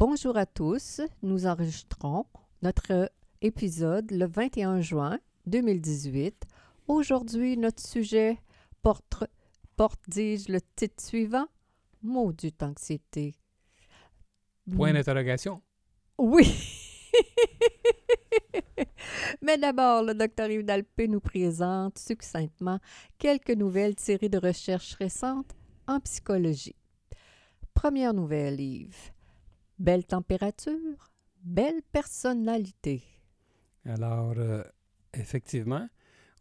Bonjour à tous, nous enregistrons notre épisode le 21 juin 2018. Aujourd'hui, notre sujet porte, porte dis-je, le titre suivant? Maudite anxiété. Point d'interrogation. Oui! Mais d'abord, le docteur Yves Dalpé nous présente succinctement quelques nouvelles tirées de recherches récentes en psychologie. Première nouvelle, Yves. Belle température, belle personnalité. Alors, euh, effectivement,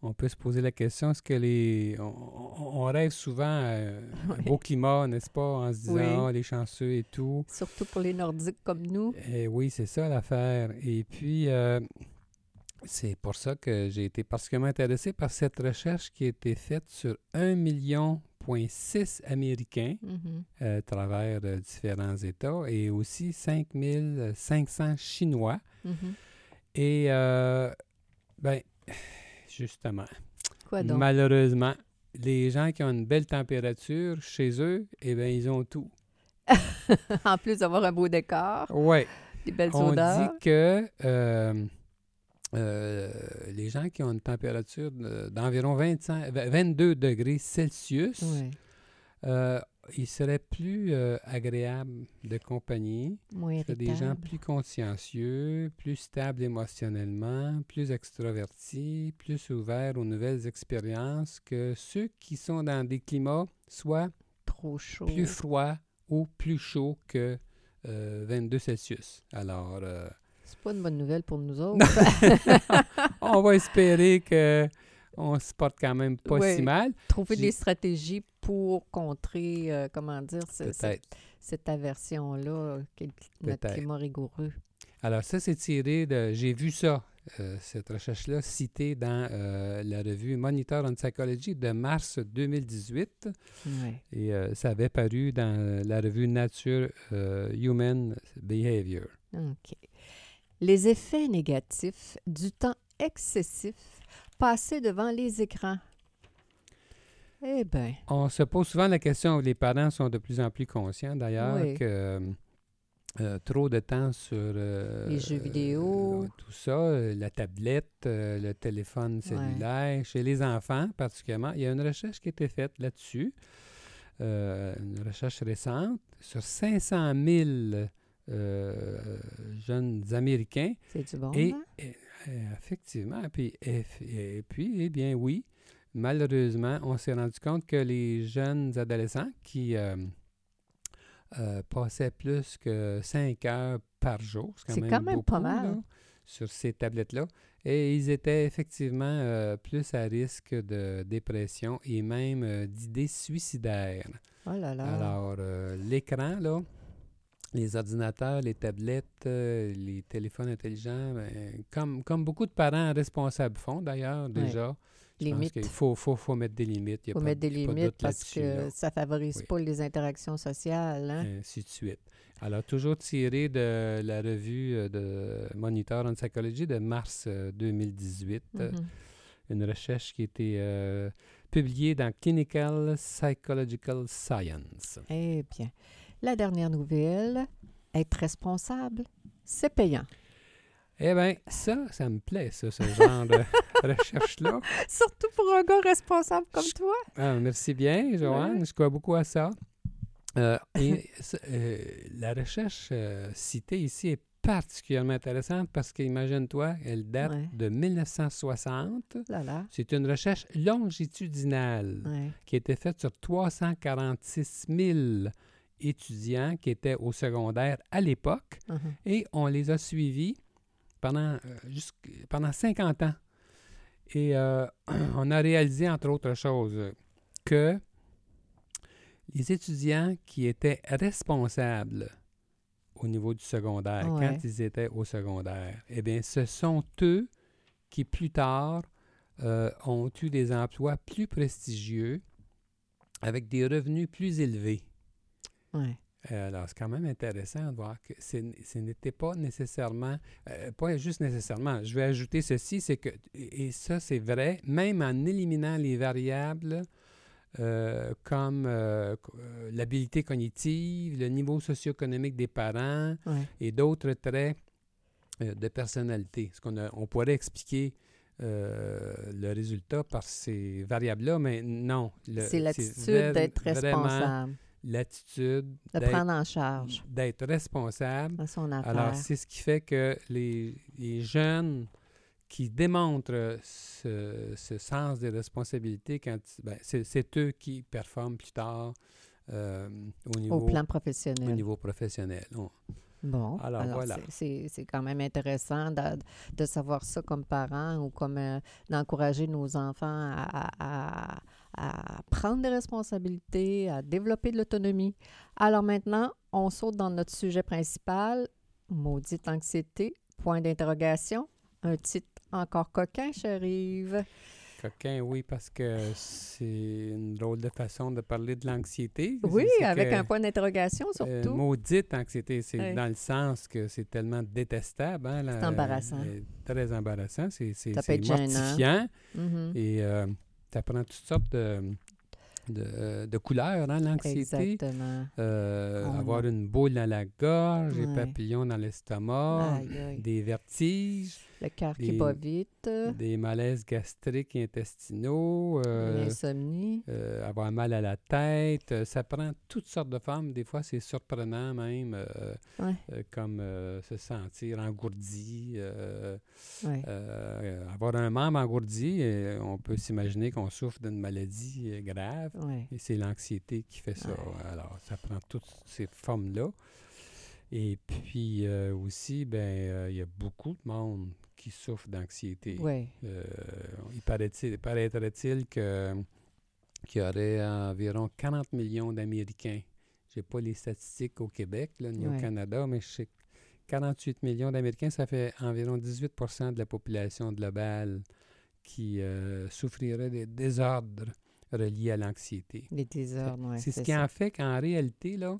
on peut se poser la question, est-ce que les... On, on rêve souvent à un beau climat, n'est-ce pas, en se disant, Oui. ah, les chanceux et tout. Surtout pour les Nordiques comme nous. Et oui, c'est ça l'affaire. Et puis, euh, c'est pour ça que j'ai été particulièrement intéressé par cette recherche qui a été faite sur 1,6 million Américains Mhm. euh, à travers euh, différents États et aussi 5500 Chinois. Mhm. Et, euh, ben, justement, Quoi donc? malheureusement, les gens qui ont une belle température chez eux, eh bien, ils ont tout. en plus d'avoir un beau décor, Ouais. des belles On odeurs. dit que euh, les gens qui ont une température de- d'environ 25 v- 22 degrés Celsius, Oui, euh, ils seraient plus euh, agréables de compagnie. C'est des gens plus consciencieux, plus stables émotionnellement, plus extrovertis, plus ouverts aux nouvelles expériences que ceux qui sont dans des climats soit Trop chaud. plus froids ou plus chauds que euh, 22 Celsius. Alors, C'est pas une bonne nouvelle pour nous autres. on va espérer que on se porte quand même pas si mal. Trouver des stratégies pour contrer, euh, comment dire, ce- cette, aversion-là, notre climat rigoureux. Alors, ça, c'est tiré de. J'ai vu ça, euh, cette recherche-là, citée dans euh, la revue Monitor on Psychology de mars 2018. Oui. Et euh, ça avait paru dans la revue Nature Human Behavior. OK. Les effets négatifs du temps excessif passé devant les écrans. Eh bien, On se pose souvent la question, les parents sont de plus en plus conscients d'ailleurs, Oui. que euh, euh, trop de temps sur euh, Les jeux vidéo. euh, tout ça, la tablette, le téléphone cellulaire, chez les enfants particulièrement. Il y a une recherche qui a été faite là-dessus, une recherche récente, sur 500 000 euh, jeunes Américains. c'est du bon. Et, et, euh, effectivement, puis, et, et puis, eh bien oui, malheureusement, on s'est rendu compte que les jeunes adolescents qui euh, euh, passaient plus que 5 heures par jour, c'est quand même, quand même beaucoup, pas mal. là, sur ces tablettes-là, et ils étaient effectivement euh, plus à risque de dépression et même euh, d'idées suicidaires. Oh là là. Alors, euh, l'écran, là, les ordinateurs, les tablettes, euh, les téléphones intelligents, ben, comme, comme beaucoup de parents responsables font d'ailleurs déjà, je pense Limite. qu'il faut, faut, faut mettre des limites. Il Il faut mettre des il limites parce que là. ça favorise Oui. pas les interactions sociales. Hein? ainsi de suite. Alors, toujours tiré de la revue euh, de Monitor on Psychology de mars euh, 2018, euh, Mhm. une recherche qui a été euh, publiée dans Clinical Psychological Science. Eh bien, la dernière nouvelle, être responsable, c'est payant. Eh bien, ça, ça me plaît, ça, ce genre de recherche-là. Surtout pour un gars responsable comme Je- toi. Ah, merci bien, Joanne. Je crois beaucoup à ça. Euh, et euh, la recherche euh, citée ici est particulièrement intéressante parce qu'imagine-toi, elle date Ouais. de 1960. Là, là. C'est une recherche longitudinale Ouais. qui a été faite sur 346 000 étudiants qui étaient au secondaire à l'époque Mhm. et on les a suivis pendant, euh, pendant 50 ans. Et euh, on a réalisé, entre autres choses, que les étudiants qui étaient responsables au niveau du secondaire, Ouais. quand ils étaient au secondaire, eh bien, ce sont eux qui, plus tard, euh, ont eu des emplois plus prestigieux avec des revenus plus élevés. Ouais. Euh, alors, c'est quand même intéressant de voir que c'est- ce n'était pas nécessairement, euh, pas juste nécessairement, je vais ajouter ceci, c'est que, et ça c'est vrai, même en éliminant les variables euh, comme euh, l'habileté cognitive, le niveau socio-économique des parents Ouais. et d'autres traits de personnalité. Ce qu'on a- on pourrait expliquer euh, le résultat par ces variables-là, mais non. C'est l'attitude d'être responsable, L'attitude de d'être prendre en charge d'être responsable. dans son affaire. Alors, c'est ce qui fait que les, les jeunes qui démontrent ce, ce sens des responsabilités, quand, ben, c'est, eux qui performent plus tard euh, au, niveau, au plan au professionnel. niveau professionnel. On- Bon, Alors, alors, voilà. c'est- quand même intéressant de, de savoir ça comme parents ou comme euh, d'encourager nos enfants à, à- à prendre des responsabilités, à développer de l'autonomie. Alors maintenant, on saute dans notre sujet principal, maudite anxiété, point d'interrogation, un titre encore coquin, chérive. Coquin, oui, parce que c'est une drôle de façon de parler de l'anxiété. Oui, C'est- c'est avec que, un point d'interrogation euh, surtout. maudite anxiété, c'est dans le sens que c'est tellement détestable. hein, la- embarrassant. euh, très embarrassant. C'est, c'est, c'est mortifiant. Mhm. Et euh, ça prend toutes sortes de, de, de couleurs, hein, l'anxiété. Exactement. Euh, On- avoir une boule dans la gorge, des Ouais. papillons dans l'estomac, des vertiges, Le cœur qui bat vite, des malaises gastriques et intestinaux, euh, l'insomnie. euh, avoir mal à la tête. Euh, Ça prend toutes sortes de formes. Des fois, c'est surprenant même, euh, Ouais. comme se sentir engourdi. Ouais. avoir un membre engourdi, on peut s'imaginer qu'on souffre d'une maladie grave. Ouais. Et c'est l'anxiété qui fait ça. Alors, ça prend toutes ces formes-là. Et puis euh, aussi, ben, euh, il y a beaucoup de monde qui souffre d'anxiété. Euh, il paraît-il, paraîtrait-il que qu'il y aurait environ 40 millions d'Américains. Je n'ai pas les statistiques au Québec, là, ni au Canada, mais je sais que 48 millions d'Américains, ça fait environ 18 de la population globale qui euh, souffrirait des désordres reliés à l'anxiété. Les désordres, ouais, c'est ce qui ça. en fait qu'en réalité, là,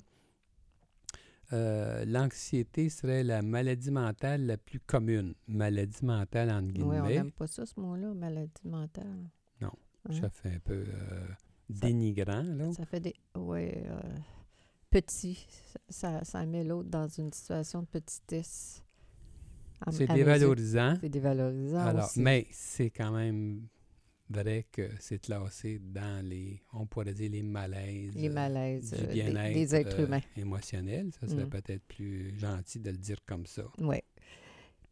euh, l'anxiété serait la maladie mentale la plus commune. Maladie mentale, entre Oui, on guillemets. n'aime pas ça, ce mot-là, maladie mentale. Non, Hein? Ça fait un peu euh, Ça- dénigrant, là. Ça fait des... Oui, petit. Ça, ça met l'autre dans une situation de petitesse. C'est dévalorisant. C'est dévalorisant Alors, aussi. mais c'est quand même vrai que c'est classé dans les, on pourrait dire, les malaises. Les malaises du euh, des, bien-être des êtres euh, humains. émotionnel. Ça serait Mm. peut-être plus gentil de le dire comme ça. Oui.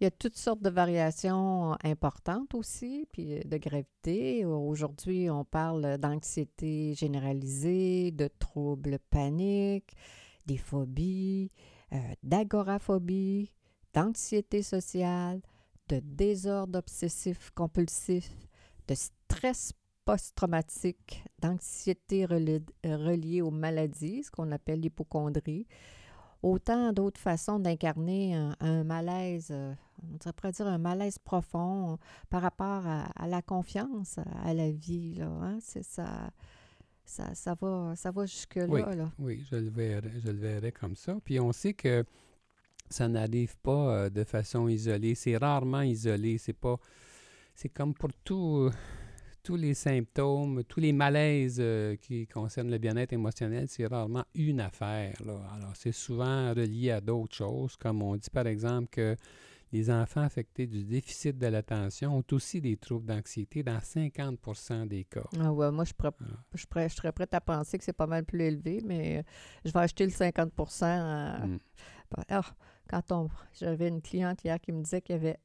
Il y a toutes sortes de variations importantes aussi, puis euh, de gravité. Aujourd'hui, on parle d'anxiété généralisée, de troubles paniques, des phobies, euh, d'agoraphobie, d'anxiété sociale, de désordre obsessif compulsif, de stress post-traumatique, d'anxiété reli- reliée aux maladies, ce qu'on appelle l'hypochondrie, autant d'autres façons d'incarner un, un malaise, euh, on pourrait dire un malaise profond par rapport à, à la confiance à la vie. Là, hein. C'est ça, ça, ça va, ça va jusque-là. là. Oui, je le verrais, je le verrais comme ça. Puis on sait que ça n'arrive pas euh, de façon isolée. C'est rarement isolé. C'est pas. C'est comme pour tout, tous les symptômes, tous les malaises euh, qui concernent le bien-être émotionnel, c'est rarement une affaire. Là. Alors, c'est souvent relié à d'autres choses, comme on dit par exemple que les enfants affectés du déficit de l'attention ont aussi des troubles d'anxiété dans 50% des cas. Ah ouais, moi, je, Ah. je, serais prête à penser que c'est pas mal plus élevé, mais je vais acheter le 50 à- Mm. Ah, quand on, j'avais une cliente hier qui me disait qu'il y avait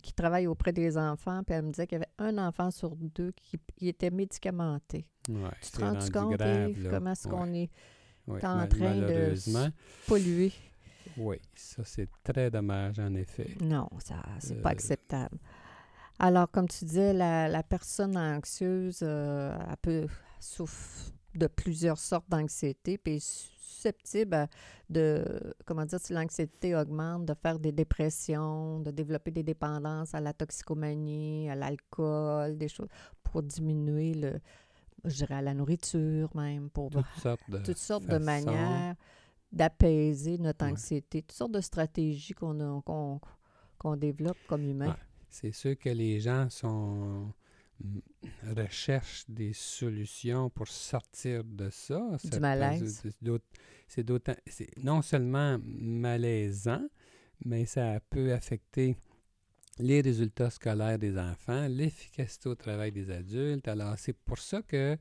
qui travaille auprès des enfants, puis elle me disait qu'il y avait un enfant sur deux qui, qui était médicamenté. Ouais, Tu te rends compte, grave, Yves, comment est-ce Ouais. qu'on est en train de pollué? Oui, ça c'est très dommage en effet. Non, ça c'est Euh, pas acceptable. Alors, comme tu disais, la, la personne anxieuse, euh, elle peut souffre de plusieurs sortes d'anxiété, puis susceptibles à- de, comment dire, si l'anxiété augmente, de faire des dépressions, de développer des dépendances à la toxicomanie, à l'alcool, des choses pour diminuer le, je dirais à la nourriture même, pour Toutes sortes de toutes sortes de façons. manières d'apaiser notre Ouais. anxiété, toutes sortes de stratégies qu'on a- qu'on qu'on développe comme humain. Ouais. C'est sûr que les gens sont recherchent des solutions pour sortir de ça. Du Ça malaise. c'est d'autant- non seulement malaisant, mais ça peut affecter les résultats scolaires des enfants, l'efficacité au travail des adultes. Alors, c'est pour ça que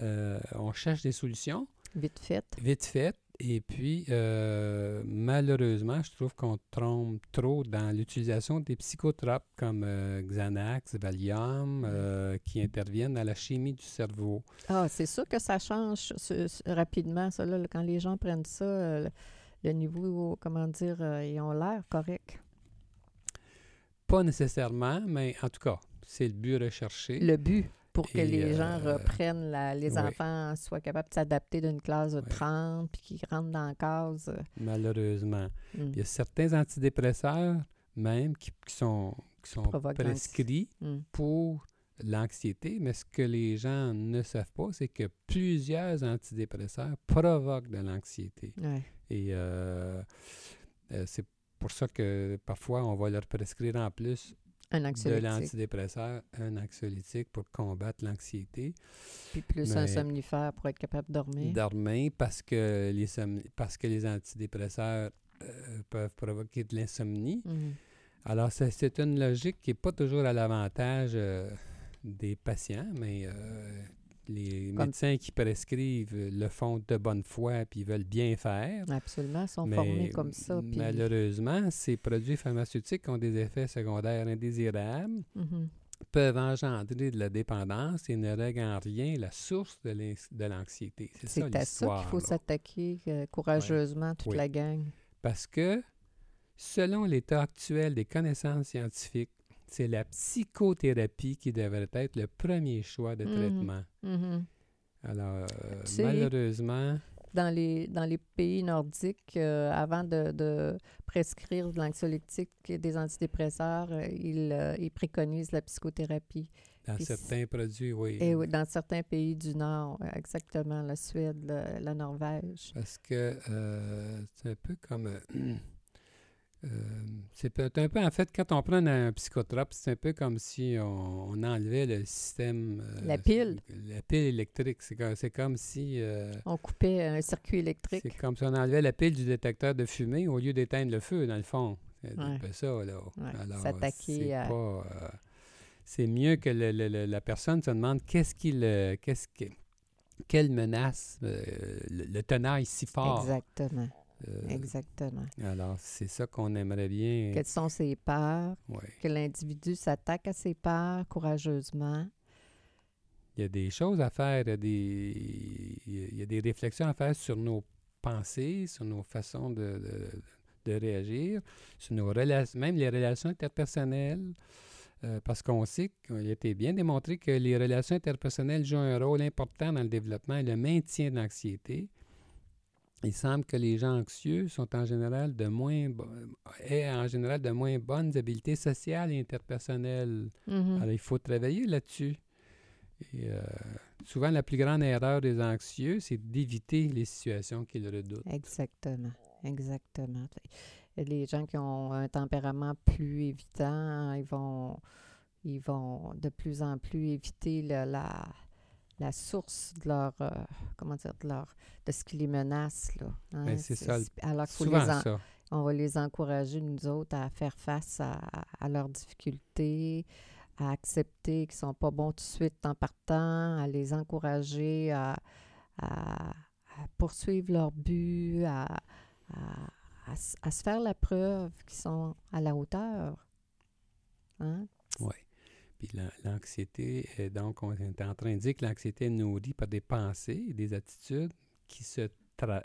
euh, on cherche des solutions Vite fait. vite faites. Et puis, euh, malheureusement, je trouve qu'on trompe trop dans l'utilisation des psychotropes comme euh, Xanax, Valium, euh, qui interviennent à la chimie du cerveau. Ah, c'est sûr que ça change ce- ce- rapidement, ça, là, quand les gens prennent ça, le, le niveau, comment dire, ils ont l'air correct. Pas nécessairement, mais en tout cas, c'est le but recherché. Le but pour que Et, les gens euh, reprennent, la- les oui. enfants soient capables de s'adapter d'une classe de Oui. 30, puis qu'ils rentrent dans la case. Malheureusement. hmm, Il y a certains antidépresseurs, même, qui, qui sont, qui sont prescrits hmm. pour l'anxiété, mais ce que les gens ne savent pas, c'est que plusieurs antidépresseurs provoquent de l'anxiété. Ouais. Et euh, euh, c'est pour ça que parfois on va leur prescrire en plus Un de l'antidépresseur un anxiolytique pour combattre l'anxiété. Puis plus un Mais- somnifère pour être capable de dormir. Dormir parce que les, parce que les antidépresseurs euh, peuvent provoquer de l'insomnie. Mhm. Alors, c'est- c'est une logique qui n'est pas toujours à l'avantage euh, des patients, mais euh, les Comme- médecins qui prescrivent le font de bonne foi puis ils veulent bien faire. Absolument, ils sont Mais formés comme ça. Puis, malheureusement, ces produits pharmaceutiques ont des effets secondaires indésirables, Mhm. peuvent engendrer de la dépendance et ne règlent en rien la source de l'anxiété. C'est ça C'est à ça qu'il faut s'attaquer euh, courageusement, toute Oui. la gang. Parce que, selon l'état actuel des connaissances scientifiques, c'est la psychothérapie qui devrait être le premier choix de Mhm. traitement. Mhm. Alors, euh, Tu sais, malheureusement, Dans les, dans les pays nordiques, euh, avant de, de prescrire de l'anxiolytique et des antidépresseurs, euh, ils, ils préconisent la psychothérapie. dans certains produits, oui. Et oui, dans certains pays du Nord, exactement, la Suède, le- la Norvège. Parce que c'est un peu comme. euh, c'est un peu, en fait, quand on prend un psychotrope, c'est un peu comme si on, on enlevait le système. euh, La pile. La pile électrique. C'est comme, si. euh, On coupait un circuit électrique. C'est comme si on enlevait la pile du détecteur de fumée au lieu d'éteindre le feu, dans le fond. C'est un peu ça, là. Ouais, Alors, s'attaquer à- c'est mieux que le- le- le- la personne se demande qu'est-ce qui le- qu'est-ce que, quelle menace le, le tenaille si fort. Exactement, Euh, exactement. alors, c'est ça qu'on aimerait bien. Quelles sont ses peurs? Ouais. Que l'individu s'attaque à ses peurs courageusement. Il y a des choses à faire, il y a des, il y a des réflexions à faire sur nos pensées, sur nos façons de, de- de réagir, sur nos relations, même les relations interpersonnelles, euh, parce qu'on sait qu'il a été bien démontré que les relations interpersonnelles jouent un rôle important dans le développement et le maintien de l'anxiété. Il semble que les gens anxieux sont en général de moins aient en général de moins bonnes habiletés sociales et interpersonnelles. Mhm. Alors, il faut travailler là-dessus. Et, euh, souvent, la plus grande erreur des anxieux, c'est d'éviter les situations qu'ils redoutent. Exactement, exactement. Les gens qui ont un tempérament plus évitant, ils vont, ils vont de plus en plus éviter le- la, la source de leur, euh, comment dire, de leur, de ce qui les menace. Là, hein. Ben, c'est ça, Alors qu'il faut Souvent les en- ça. on va les encourager, nous autres, à faire face à, à leurs difficultés, à accepter qu'ils ne sont pas bons tout de suite en partant, à les encourager à, à- à poursuivre leur but, à, à se faire la preuve qu'ils sont à la hauteur. Hein? Oui. Puis l'an- l'anxiété, donc, on est en train de dire que l'anxiété est nourrie par des pensées et des attitudes qui se, tra-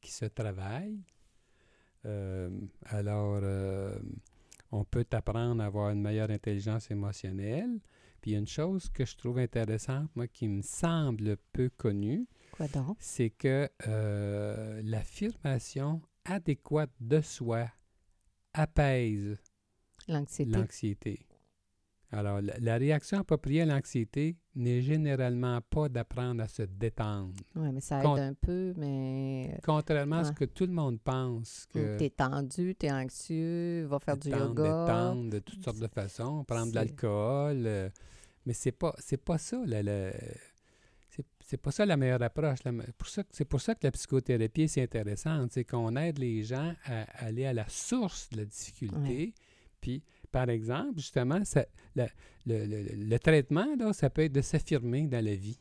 qui se travaillent. Euh, alors, euh, on peut apprendre à avoir une meilleure intelligence émotionnelle. Puis il y a une chose que je trouve intéressante, moi, qui me semble peu connue, c'est que euh, l'affirmation adéquate de soi apaise L'anxiété. Alors, la, la réaction appropriée à l'anxiété n'est généralement pas d'apprendre à se détendre. Oui, mais ça aide Con- un peu, mais Contrairement à ce que tout le monde pense que tu es tendu, tu es anxieux, va faire du détendre, yoga. détendre de toutes sortes de façons, prendre de l'alcool. euh, mais c'est pas c'est pas ça la- la- c'est pas ça la meilleure approche. La C'est pour ça que la psychothérapie c'est intéressante, c'est qu'on aide les gens à aller à la source de la difficulté. Puis, par exemple, justement, ça- la- le, le- le traitement, là, ça peut être de s'affirmer dans la vie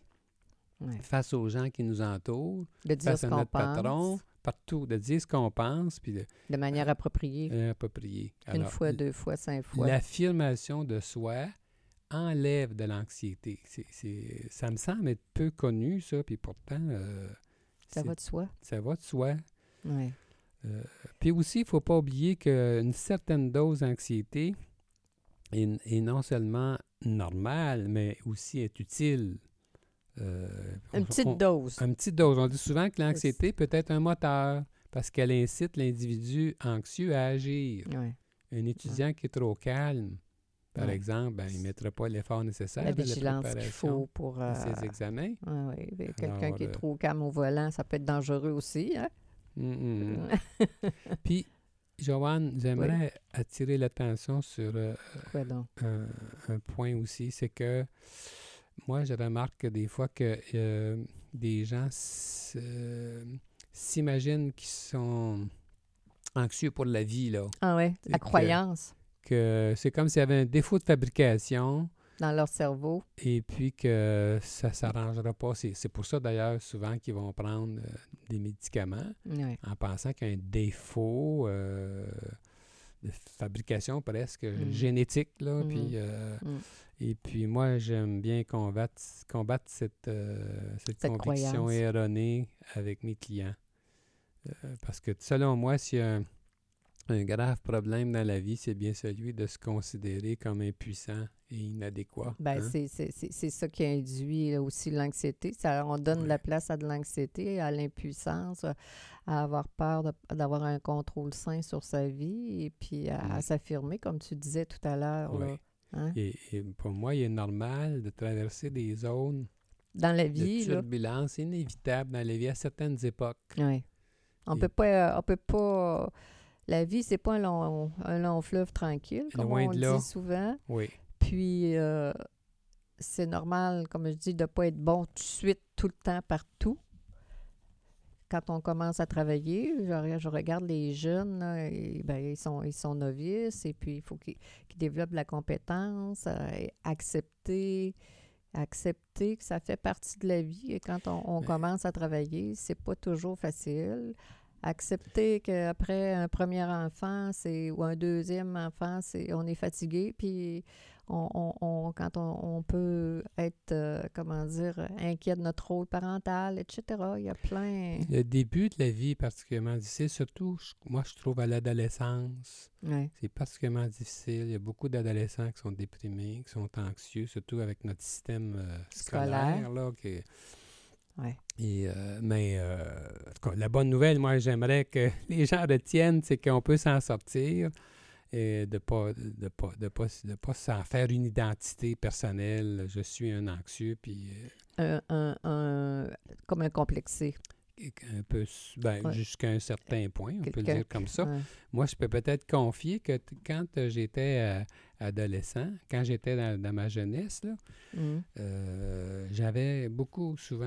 face aux gens qui nous entourent, De dire face ce à notre pense patron, partout, de dire ce qu'on pense, puis de, de manière appropriée. euh, approprier. Une fois, deux fois, cinq fois. L'affirmation de soi enlève de l'anxiété. C'est- ça me semble être peu connu, ça, puis pourtant, euh, Ça va de soi. ça va de soi. Oui. Euh, puis aussi, il ne faut pas oublier qu'une certaine dose d'anxiété est, est non seulement normale, mais aussi est utile. Euh, Une on- petite on- dose. Une petite dose. On dit souvent que l'anxiété peut être un moteur parce qu'elle incite l'individu anxieux à agir. Ouais. Un étudiant qui est trop calme, par Ouais. exemple, ben, il ne mettra pas l'effort nécessaire La qu'il faut pour. euh, ses examens. Quelqu'un qui est euh, trop calme au volant, ça peut être dangereux aussi. Hein? Hum. Puis, Joanne, j'aimerais attirer l'attention sur euh, un, un point aussi, c'est que moi, je remarque que des fois que euh, des gens euh, s'imaginent qu'ils sont anxieux pour la vie, là. Ah ouais, la que- croyance Que c'est comme s'il y avait un défaut de fabrication dans leur cerveau. et puis que ça ne s'arrangera pas. C'est pour ça, d'ailleurs, souvent qu'ils vont prendre euh, des médicaments en pensant qu'il y a un défaut euh, de fabrication presque Mm. génétique. Là, Mhm. puis, euh, Mm. Et puis moi, j'aime bien combattre, combattre cette, cette, Cette conviction croyance. erronée avec mes clients. Parce que selon moi, s'il y a un, un grave problème dans la vie, c'est bien celui de se considérer comme impuissant et inadéquat. Ben, hein? c'est- c'est c'est- c'est ça qui induit là, aussi l'anxiété. Ça, on donne de la place à de l'anxiété, à l'impuissance, à- avoir peur de- d'avoir un contrôle sain sur sa vie et puis à, à s'affirmer, comme tu disais tout à l'heure. là. Oui. Hein? Et, et pour moi, il est normal de traverser des zones Dans la de vie, là, turbulence inévitables dans la vie à certaines époques. ouais. on Et- peut pas, on peut pas. La vie, c'est pas un long, un long fleuve tranquille, comme Loin on de là. dit souvent. Oui. Puis, euh, c'est normal, comme je dis, de ne pas être bon tout de suite, tout le temps, partout. Quand on commence à travailler, je, re- je regarde les jeunes, là, et, ben, ils, sont, ils sont novices, et puis il faut qu'ils développent la compétence, euh, accepter, accepter que ça fait partie de la vie. Et quand on, on commence à travailler, c'est pas toujours facile. Accepter qu'après un premier enfant, c'est ou un deuxième enfant, c'est on est fatigué, puis on, on- on- quand on, on peut être, euh, comment dire, inquiet de notre rôle parental, etc. Il y a plein. Le début de la vie est particulièrement difficile, surtout, je- moi, je trouve à l'adolescence. Ouais. C'est particulièrement difficile. Il y a beaucoup d'adolescents qui sont déprimés, qui sont anxieux, surtout avec notre système euh, scolaire. Scolaire. Là, qui- Ouais. Et, euh, mais euh, en tout cas, la bonne nouvelle, moi, j'aimerais que les gens retiennent, c'est qu'on peut s'en sortir et de ne pas, de pas, de pas, de pas s'en faire une identité personnelle. Je suis un anxieux, puis euh, Un, un- un- comme un complexé. un peu, ben, Ouais. jusqu'à un certain point, on peut le dire comme ça. Ouais. Moi, je peux peut-être confier que quand j'étais adolescent, quand j'étais dans, dans ma jeunesse, là, Mhm. euh, j'avais beaucoup, souvent,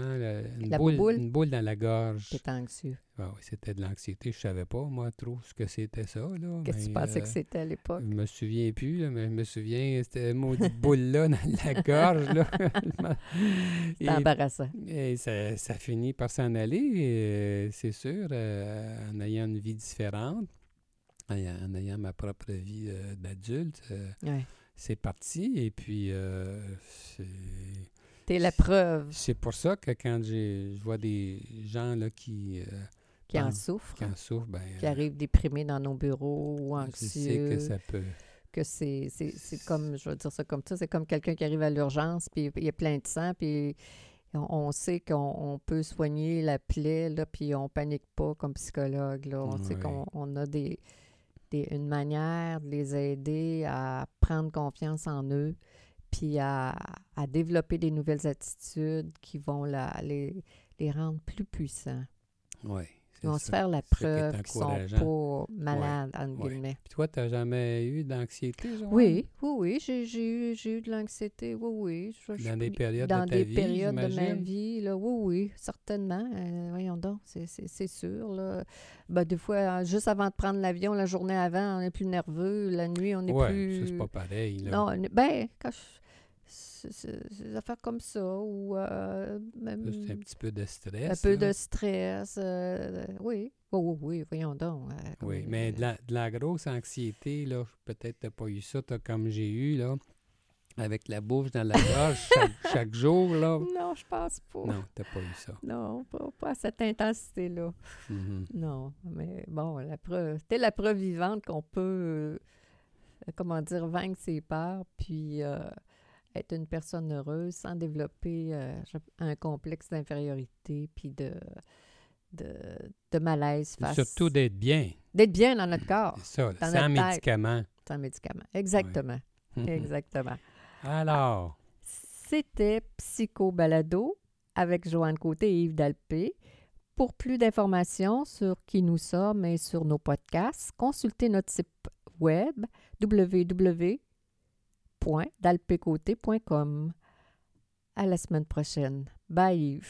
une, La boule, bouboule? une boule dans la gorge. T'es anxieux. Ah oui, c'était de l'anxiété. Je savais pas, moi, trop ce que c'était ça. Qu'est-ce que tu pensais que euh, c'était à l'époque? Je me souviens plus, là, mais je me souviens, c'était maudite boule-là dans la gorge. Et- embarrassant. et ça, ça finit par s'en aller, c'est sûr, euh, en ayant une vie différente, en, ayant- ma propre vie euh, d'adulte. euh, Ouais. c'est parti. Et puis, euh, c'est- T'es la preuve c'est pour ça que quand je vois des gens là, qui, qui en Ah, souffre, qui en souffrent, ben, qui arrivent déprimés dans nos bureaux ou euh, je sais anxieux. que ça peut. que c'est, c'est, c'est comme, je vais dire ça comme ça, c'est comme quelqu'un qui arrive à l'urgence, puis il y a plein de sang, puis on, on sait qu'on on peut soigner la plaie, là, puis on panique pas comme psychologue. Là. On sait qu'on on a des, une manière de les aider à prendre confiance en eux, puis à, développer des nouvelles attitudes qui vont les, les rendre plus puissants. Oui. Ils vont se faire la preuve qu'ils sont pas malades, entre Ouais. guillemets. Puis toi, tu n'as jamais eu d'anxiété? Oui, oui, oui, j'ai, j'ai eu, j'ai eu de l'anxiété, oui, oui. Je- je- Dans des périodes dans de ta des vie, périodes de ma vie, là, oui, oui, certainement. Euh, voyons donc, c'est, sûr. Là. Ben, des fois, euh, juste avant de prendre l'avion, la journée avant, on est plus nerveux. La nuit, on est Ouais, plus... ça, c'est pas pareil. Là. Non, ben, quand je... Des affaires comme ça, ou euh, même un petit peu de stress. un peu là. de stress. euh, oui, oui, oui, oui, voyons donc. euh, Oui, mais de la, de la grosse anxiété, là, peut-être tu n'as pas eu ça, t'as comme j'ai eu, là, avec la bouffe dans la gorge chaque, chaque jour, là. Non, je pense pas. Non, t'as pas eu ça. Non, pas, pas à cette intensité-là. Mhm. Non, mais bon, la preuve, c'était la preuve vivante qu'on peut, euh, comment dire, vaincre ses peurs, puis euh, être une personne heureuse sans développer euh, un complexe d'infériorité, puis de, de, de malaise face... Surtout d'être bien. D'être bien dans notre corps, ça, Dans sans médicaments. sans médicaments. Exactement, exactement. Alors, C'était Psycho Balado avec Joanne Côté et Yves Dalpé. Pour plus d'informations sur qui nous sommes et sur nos podcasts, consultez notre site web www.dalpécoté.com. À la semaine prochaine. Bye.